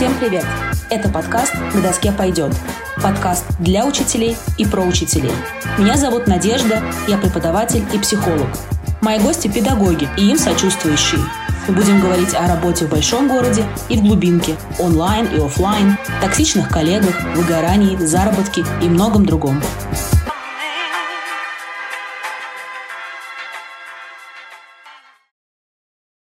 Всем привет! Это подкаст «На доске пойдет». Подкаст для учителей и про учителей. Меня зовут Надежда, я преподаватель и психолог. Мои гости – педагоги и им сочувствующие. Мы будем говорить о работе в большом городе и в глубинке, онлайн и офлайн, токсичных коллегах, выгорании, заработке и многом другом.